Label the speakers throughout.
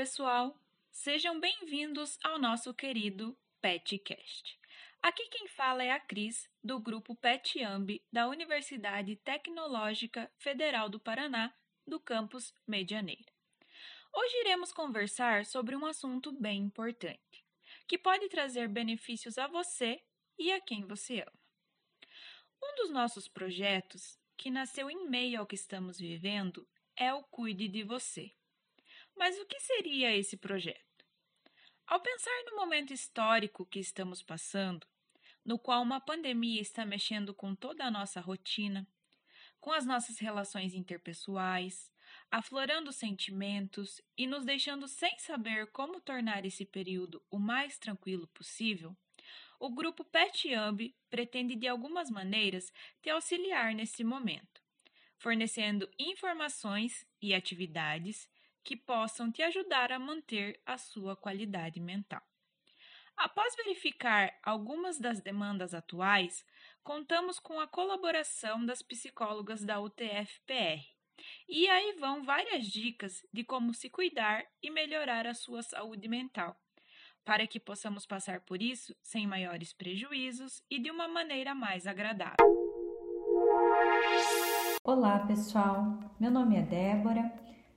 Speaker 1: pessoal! Sejam bem-vindos ao nosso querido PetCast. Aqui quem fala é a Cris, do grupo PetAmbi da Universidade Tecnológica Federal do Paraná, do campus Medianeira. Hoje iremos conversar sobre um assunto bem importante, que pode trazer benefícios a você e a quem você ama. Um dos nossos projetos, que nasceu em meio ao que estamos vivendo, é o Cuide de Você. Mas o que seria esse projeto? Ao pensar no momento histórico que estamos passando, no qual uma pandemia está mexendo com toda a nossa rotina, com as nossas relações interpessoais, aflorando sentimentos e nos deixando sem saber como tornar esse período o mais tranquilo possível, o grupo PetAmbi pretende de algumas maneiras te auxiliar nesse momento, fornecendo informações e atividades que possam te ajudar a manter a sua qualidade mental. Após verificar algumas das demandas atuais, contamos com a colaboração das psicólogas da UTF-PR. E aí vão várias dicas de como se cuidar e melhorar a sua saúde mental, para que possamos passar por isso sem maiores prejuízos e de uma maneira mais agradável.
Speaker 2: Olá, pessoal. Meu nome é Débora,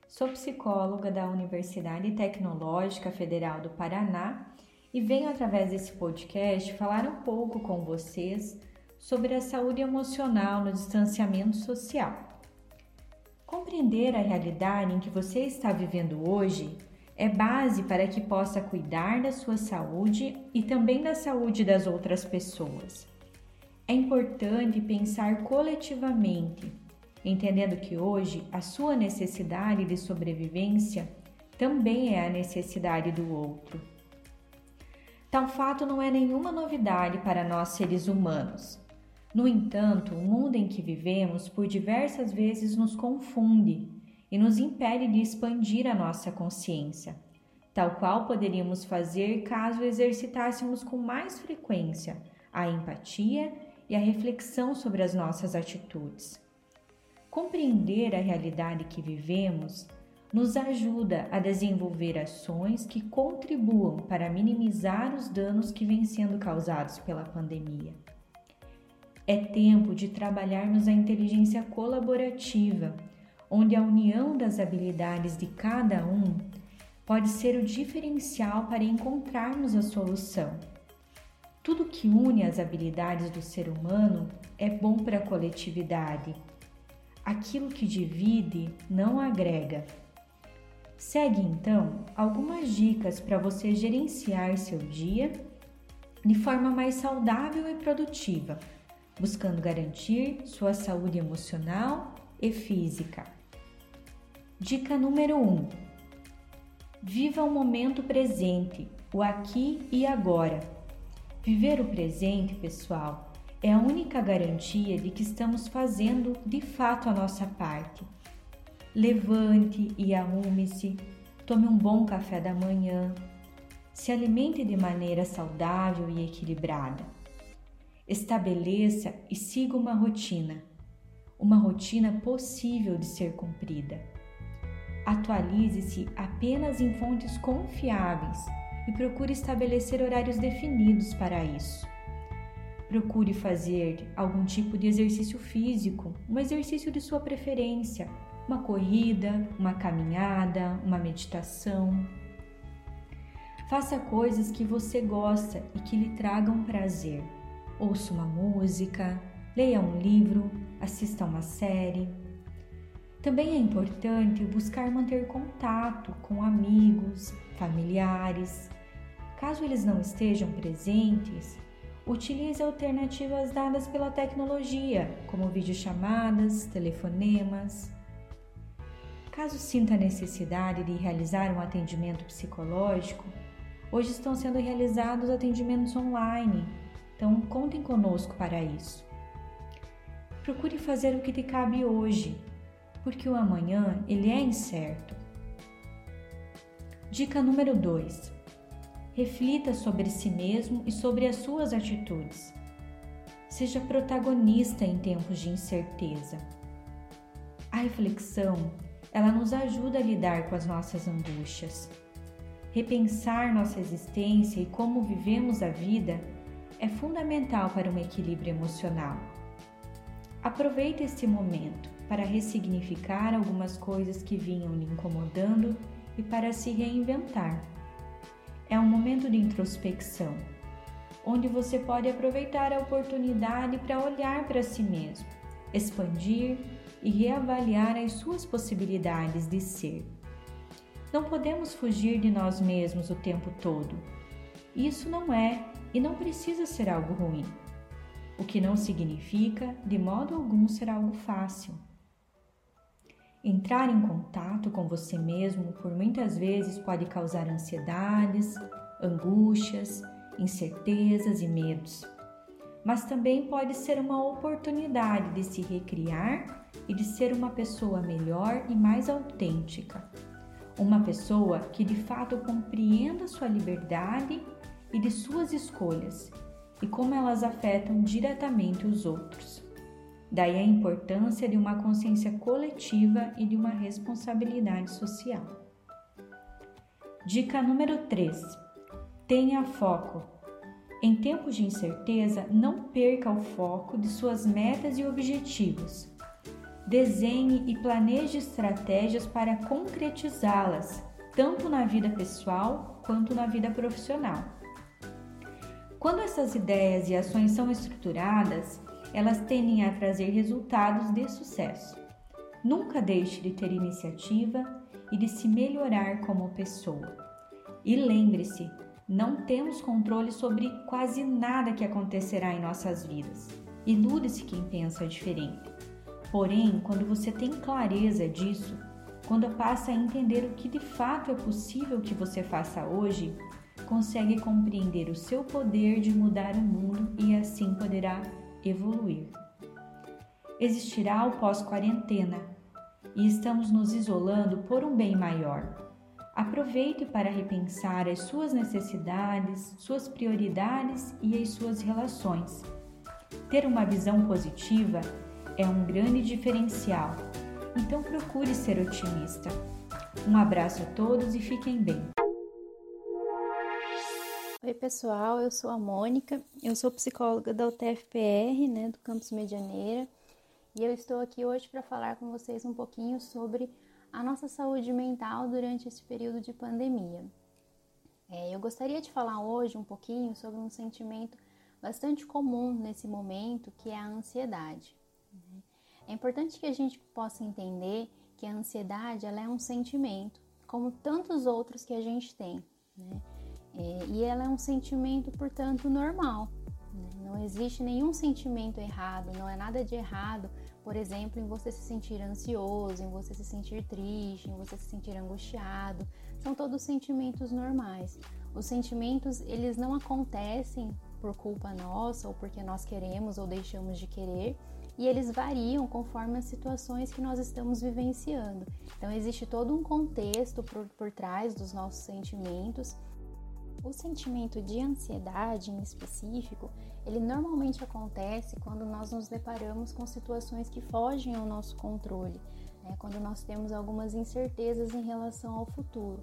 Speaker 2: sou psicóloga da Universidade Tecnológica Federal do Paraná e venho através desse podcast falar um pouco com vocês sobre a saúde emocional no distanciamento social. Compreender a realidade em que você está vivendo hoje é base para que possa cuidar da sua saúde e também da saúde das outras pessoas. É importante pensar coletivamente, entendendo que hoje a sua necessidade de sobrevivência também é a necessidade do outro. Tal fato não é nenhuma novidade para nós seres humanos. No entanto, o mundo em que vivemos por diversas vezes nos confunde e nos impede de expandir a nossa consciência, tal qual poderíamos fazer caso exercitássemos com mais frequência a empatia e a reflexão sobre as nossas atitudes. Compreender a realidade que vivemos nos ajuda a desenvolver ações que contribuam para minimizar os danos que vêm sendo causados pela pandemia. É tempo de trabalharmos a inteligência colaborativa, onde a união das habilidades de cada um pode ser o diferencial para encontrarmos a solução. Tudo que une as habilidades do ser humano é bom para a coletividade. Aquilo que divide não agrega. Segue então algumas dicas para você gerenciar seu dia de forma mais saudável e produtiva, buscando garantir sua saúde emocional e física. Dica número 1: um, Viva o momento presente, o aqui e agora. Viver o presente, pessoal, é a única garantia de que estamos fazendo de fato a nossa parte Levante e arrume-se, tome um bom café da manhã, se alimente de maneira saudável e equilibrada. Estabeleça e siga uma rotina, uma rotina possível de ser cumprida. Atualize-se apenas em fontes confiáveis e procure estabelecer horários definidos para isso. Procure fazer algum tipo de exercício físico, um exercício de sua preferência, uma corrida, uma caminhada, uma meditação. Faça coisas que você gosta e que lhe tragam prazer. Ouça uma música, leia um livro, assista uma série. Também é importante buscar manter contato com amigos, familiares. Caso eles não estejam presentes, utilize alternativas dadas pela tecnologia, como videochamadas, telefonemas. Caso sinta a necessidade de realizar um atendimento psicológico, hoje estão sendo realizados atendimentos online, então contem conosco para isso. Procure fazer o que te cabe hoje, porque o amanhã ele é incerto. Dica número 2. Reflita sobre si mesmo e sobre as suas atitudes. Seja protagonista em tempos de incerteza. A reflexão ela nos ajuda a lidar com as nossas angústias. repensar nossa existência e como vivemos a vida é fundamental para um equilíbrio emocional. Aproveite este momento para ressignificar algumas coisas que vinham lhe incomodando e para se reinventar. É um momento de introspecção, onde você pode aproveitar a oportunidade para olhar para si mesmo, expandir e reavaliar as suas possibilidades de ser. Não podemos fugir de nós mesmos o tempo todo. Isso não é e não precisa ser algo ruim, o que não significa de modo algum ser algo fácil. Entrar em contato com você mesmo por muitas vezes pode causar ansiedades, angústias, incertezas e medos, mas também pode ser uma oportunidade de se recriar e de ser uma pessoa melhor e mais autêntica uma pessoa que de fato compreenda sua liberdade e de suas escolhas e como elas afetam diretamente os outros. Daí a importância de uma consciência coletiva e de uma responsabilidade social. Dica número 3: Tenha foco. Em tempos de incerteza, não perca o foco de suas metas e objetivos desenhe e planeje estratégias para concretizá-las, tanto na vida pessoal quanto na vida profissional. Quando essas ideias e ações são estruturadas, elas tendem a trazer resultados de sucesso. Nunca deixe de ter iniciativa e de se melhorar como pessoa. E lembre-se, não temos controle sobre quase nada que acontecerá em nossas vidas. Ilude-se quem pensa diferente. Porém, quando você tem clareza disso, quando passa a entender o que de fato é possível que você faça hoje, consegue compreender o seu poder de mudar o mundo e assim poderá evoluir. Existirá o pós-quarentena e estamos nos isolando por um bem maior. Aproveite para repensar as suas necessidades, suas prioridades e as suas relações. Ter uma visão positiva é um grande diferencial, então procure ser otimista. Um abraço a todos e fiquem bem.
Speaker 3: Oi, pessoal, eu sou a Mônica, eu sou psicóloga da UTFPR, né, do Campus Medianeira, e eu estou aqui hoje para falar com vocês um pouquinho sobre a nossa saúde mental durante esse período de pandemia. É, eu gostaria de falar hoje um pouquinho sobre um sentimento bastante comum nesse momento, que é a ansiedade. É importante que a gente possa entender que a ansiedade ela é um sentimento, como tantos outros que a gente tem, né? É, e ela é um sentimento, portanto, normal. Né? Não existe nenhum sentimento errado, não é nada de errado, por exemplo, em você se sentir ansioso, em você se sentir triste, em você se sentir angustiado. São todos sentimentos normais. Os sentimentos, eles não acontecem por culpa nossa ou porque nós queremos ou deixamos de querer, e eles variam conforme as situações que nós estamos vivenciando. Então, existe todo um contexto por, por trás dos nossos sentimentos. O sentimento de ansiedade em específico, ele normalmente acontece quando nós nos deparamos com situações que fogem ao nosso controle, né? quando nós temos algumas incertezas em relação ao futuro.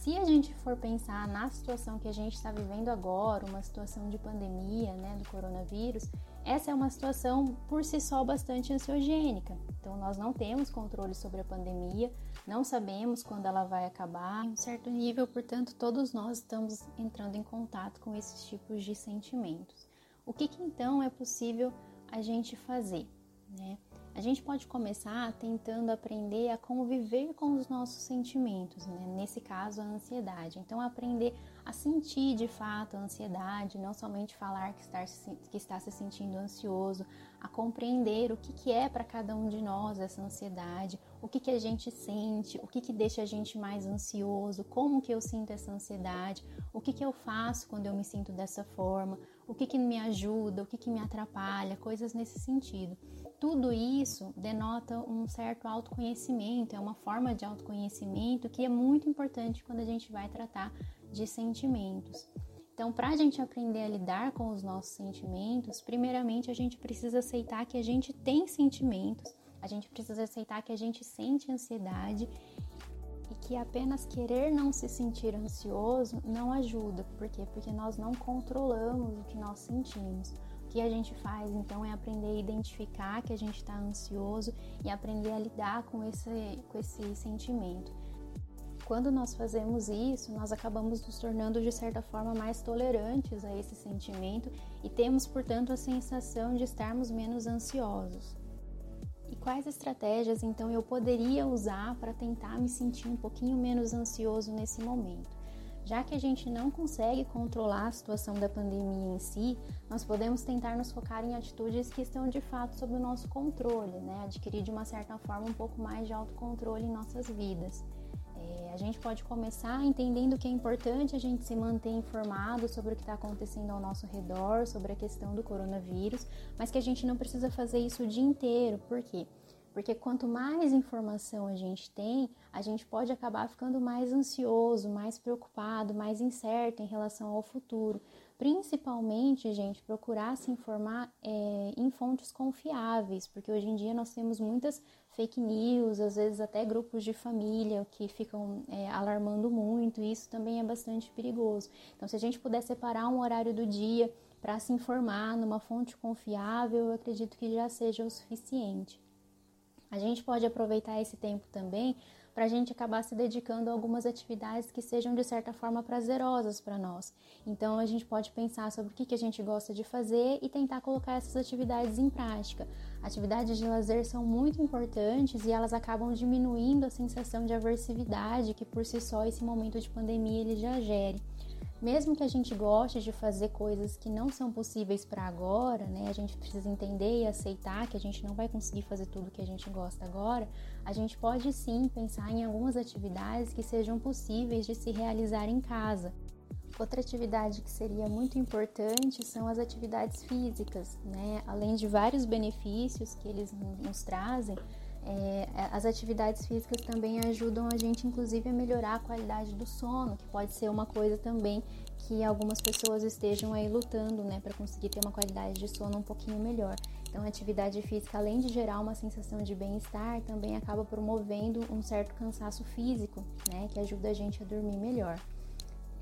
Speaker 3: Se a gente for pensar na situação que a gente está vivendo agora, uma situação de pandemia, né, do coronavírus, essa é uma situação por si só bastante ansiogênica. Então, nós não temos controle sobre a pandemia, não sabemos quando ela vai acabar. Em um certo nível, portanto, todos nós estamos entrando em contato com esses tipos de sentimentos. O que, que então é possível a gente fazer? Né? A gente pode começar tentando aprender a conviver com os nossos sentimentos, né? nesse caso a ansiedade. Então, aprender a sentir de fato a ansiedade, não somente falar que está, que está se sentindo ansioso, a compreender o que, que é para cada um de nós essa ansiedade, o que, que a gente sente, o que, que deixa a gente mais ansioso, como que eu sinto essa ansiedade, o que, que eu faço quando eu me sinto dessa forma, o que, que me ajuda, o que, que me atrapalha, coisas nesse sentido. Tudo isso denota um certo autoconhecimento, é uma forma de autoconhecimento que é muito importante quando a gente vai tratar de sentimentos. Então, para a gente aprender a lidar com os nossos sentimentos, primeiramente a gente precisa aceitar que a gente tem sentimentos, a gente precisa aceitar que a gente sente ansiedade e que apenas querer não se sentir ansioso não ajuda. Por quê? Porque nós não controlamos o que nós sentimos. O que a gente faz então é aprender a identificar que a gente está ansioso e aprender a lidar com esse, com esse sentimento. Quando nós fazemos isso, nós acabamos nos tornando de certa forma mais tolerantes a esse sentimento e temos, portanto, a sensação de estarmos menos ansiosos. E quais estratégias então eu poderia usar para tentar me sentir um pouquinho menos ansioso nesse momento? Já que a gente não consegue controlar a situação da pandemia em si, nós podemos tentar nos focar em atitudes que estão de fato sob o nosso controle, né? Adquirir de uma certa forma um pouco mais de autocontrole em nossas vidas. É, a gente pode começar entendendo que é importante a gente se manter informado sobre o que está acontecendo ao nosso redor, sobre a questão do coronavírus, mas que a gente não precisa fazer isso o dia inteiro. Por quê? Porque quanto mais informação a gente tem, a gente pode acabar ficando mais ansioso, mais preocupado, mais incerto em relação ao futuro. Principalmente, gente, procurar se informar é, em fontes confiáveis, porque hoje em dia nós temos muitas fake news, às vezes até grupos de família que ficam é, alarmando muito, e isso também é bastante perigoso. Então, se a gente puder separar um horário do dia para se informar numa fonte confiável, eu acredito que já seja o suficiente. A gente pode aproveitar esse tempo também para a gente acabar se dedicando a algumas atividades que sejam de certa forma prazerosas para nós. Então a gente pode pensar sobre o que, que a gente gosta de fazer e tentar colocar essas atividades em prática. Atividades de lazer são muito importantes e elas acabam diminuindo a sensação de aversividade que por si só esse momento de pandemia ele já gere mesmo que a gente goste de fazer coisas que não são possíveis para agora, né? A gente precisa entender e aceitar que a gente não vai conseguir fazer tudo que a gente gosta agora. A gente pode sim pensar em algumas atividades que sejam possíveis de se realizar em casa. Outra atividade que seria muito importante são as atividades físicas, né? Além de vários benefícios que eles nos trazem, é, as atividades físicas também ajudam a gente, inclusive, a melhorar a qualidade do sono, que pode ser uma coisa também que algumas pessoas estejam aí lutando, né, para conseguir ter uma qualidade de sono um pouquinho melhor. Então, a atividade física, além de gerar uma sensação de bem-estar, também acaba promovendo um certo cansaço físico, né, que ajuda a gente a dormir melhor.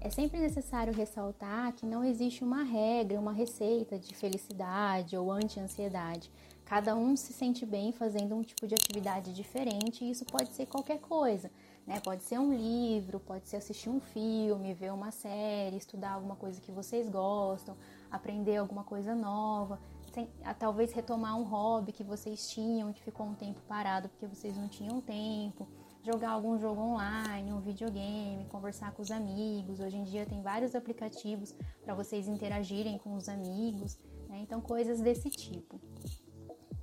Speaker 3: É sempre necessário ressaltar que não existe uma regra, uma receita de felicidade ou anti-ansiedade. Cada um se sente bem fazendo um tipo de atividade diferente e isso pode ser qualquer coisa, né? Pode ser um livro, pode ser assistir um filme, ver uma série, estudar alguma coisa que vocês gostam, aprender alguma coisa nova, sem, talvez retomar um hobby que vocês tinham que ficou um tempo parado porque vocês não tinham tempo, jogar algum jogo online, um videogame, conversar com os amigos. Hoje em dia tem vários aplicativos para vocês interagirem com os amigos, né? Então coisas desse tipo.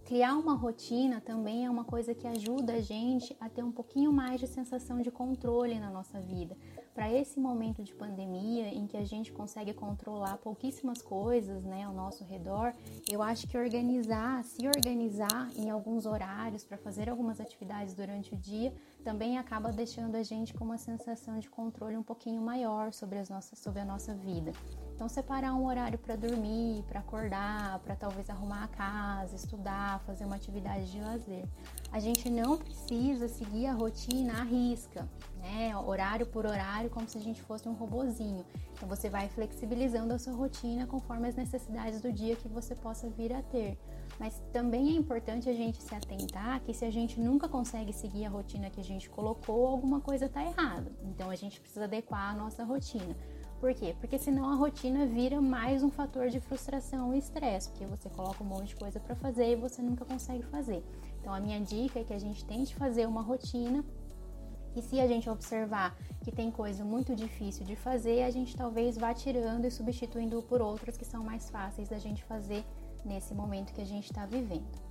Speaker 3: Criar uma rotina também é uma coisa que ajuda a gente a ter um pouquinho mais de sensação de controle na nossa vida. Para esse momento de pandemia, em que a gente consegue controlar pouquíssimas coisas né, ao nosso redor, eu acho que organizar, se organizar em alguns horários para fazer algumas atividades durante o dia, também acaba deixando a gente com uma sensação de controle um pouquinho maior sobre, as nossas, sobre a nossa vida. Então, separar um horário para dormir, para acordar, para talvez arrumar a casa, estudar, fazer uma atividade de lazer. A gente não precisa seguir a rotina à risca, né? Horário por horário, como se a gente fosse um robozinho. Então, você vai flexibilizando a sua rotina conforme as necessidades do dia que você possa vir a ter. Mas também é importante a gente se atentar que se a gente nunca consegue seguir a rotina que a gente colocou, alguma coisa está errada. Então, a gente precisa adequar a nossa rotina. Por quê? Porque senão a rotina vira mais um fator de frustração e estresse, porque você coloca um monte de coisa para fazer e você nunca consegue fazer. Então a minha dica é que a gente tente fazer uma rotina e se a gente observar que tem coisa muito difícil de fazer, a gente talvez vá tirando e substituindo por outras que são mais fáceis da gente fazer nesse momento que a gente está vivendo.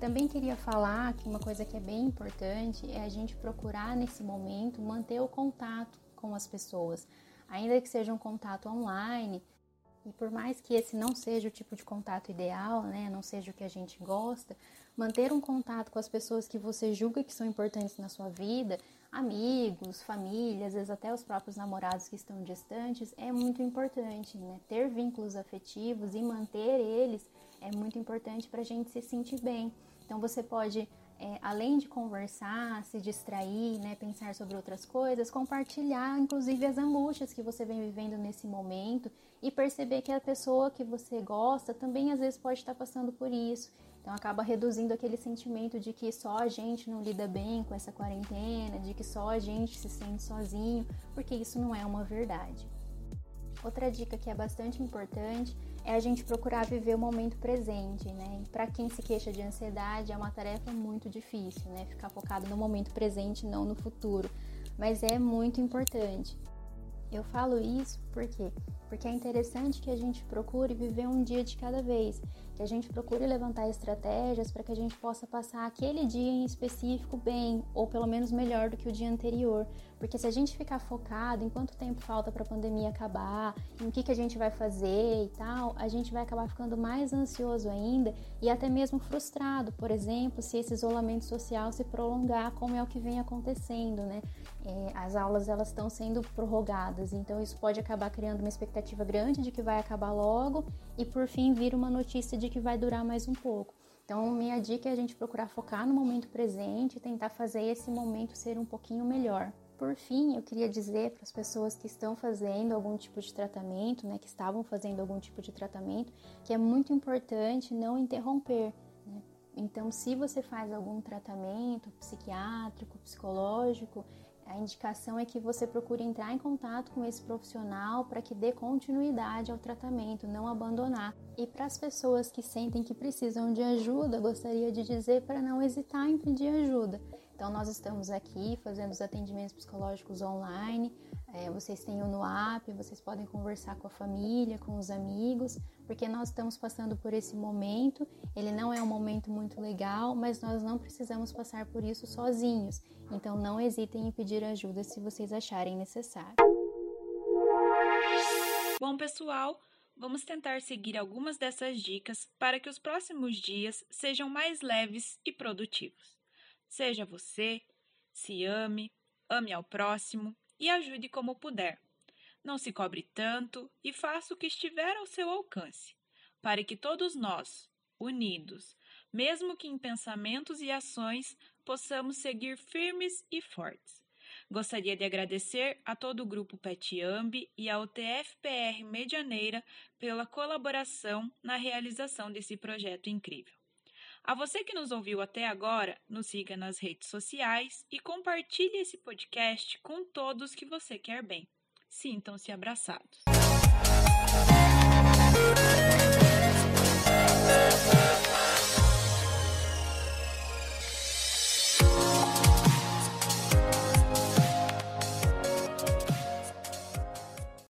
Speaker 3: Também queria falar que uma coisa que é bem importante é a gente procurar nesse momento manter o contato com as pessoas ainda que seja um contato online, e por mais que esse não seja o tipo de contato ideal, né, não seja o que a gente gosta, manter um contato com as pessoas que você julga que são importantes na sua vida, amigos, família, às vezes até os próprios namorados que estão distantes, é muito importante, né? Ter vínculos afetivos e manter eles é muito importante para a gente se sentir bem. Então você pode é, além de conversar, se distrair, né, pensar sobre outras coisas, compartilhar inclusive as angústias que você vem vivendo nesse momento e perceber que a pessoa que você gosta também às vezes pode estar passando por isso. Então acaba reduzindo aquele sentimento de que só a gente não lida bem com essa quarentena, de que só a gente se sente sozinho, porque isso não é uma verdade. Outra dica que é bastante importante é a gente procurar viver o momento presente, né? Para quem se queixa de ansiedade, é uma tarefa muito difícil, né? Ficar focado no momento presente, não no futuro. Mas é muito importante. Eu falo isso porque porque é interessante que a gente procure viver um dia de cada vez, que a gente procure levantar estratégias para que a gente possa passar aquele dia em específico bem, ou pelo menos melhor do que o dia anterior. Porque se a gente ficar focado em quanto tempo falta para a pandemia acabar, em o que, que a gente vai fazer e tal, a gente vai acabar ficando mais ansioso ainda e até mesmo frustrado, por exemplo, se esse isolamento social se prolongar, como é o que vem acontecendo, né? É, as aulas elas estão sendo prorrogadas, então isso pode acabar criando uma expectativa grande de que vai acabar logo e por fim vir uma notícia de que vai durar mais um pouco. Então, minha dica é a gente procurar focar no momento presente e tentar fazer esse momento ser um pouquinho melhor. Por fim, eu queria dizer para as pessoas que estão fazendo algum tipo de tratamento, né, que estavam fazendo algum tipo de tratamento, que é muito importante não interromper. Né? Então, se você faz algum tratamento psiquiátrico, psicológico, a indicação é que você procure entrar em contato com esse profissional para que dê continuidade ao tratamento, não abandonar. E para as pessoas que sentem que precisam de ajuda, gostaria de dizer para não hesitar em pedir ajuda. Então, nós estamos aqui fazendo os atendimentos psicológicos online. É, vocês têm o NUAP, vocês podem conversar com a família, com os amigos, porque nós estamos passando por esse momento. Ele não é um momento muito legal, mas nós não precisamos passar por isso sozinhos. Então, não hesitem em pedir ajuda se vocês acharem necessário.
Speaker 1: Bom, pessoal, vamos tentar seguir algumas dessas dicas para que os próximos dias sejam mais leves e produtivos. Seja você, se ame, ame ao próximo e ajude como puder. Não se cobre tanto e faça o que estiver ao seu alcance, para que todos nós, unidos, mesmo que em pensamentos e ações, possamos seguir firmes e fortes. Gostaria de agradecer a todo o grupo PetAmbi e ao TFPR Medianeira pela colaboração na realização desse projeto incrível. A você que nos ouviu até agora, nos siga nas redes sociais e compartilhe esse podcast com todos que você quer bem. Sintam-se abraçados.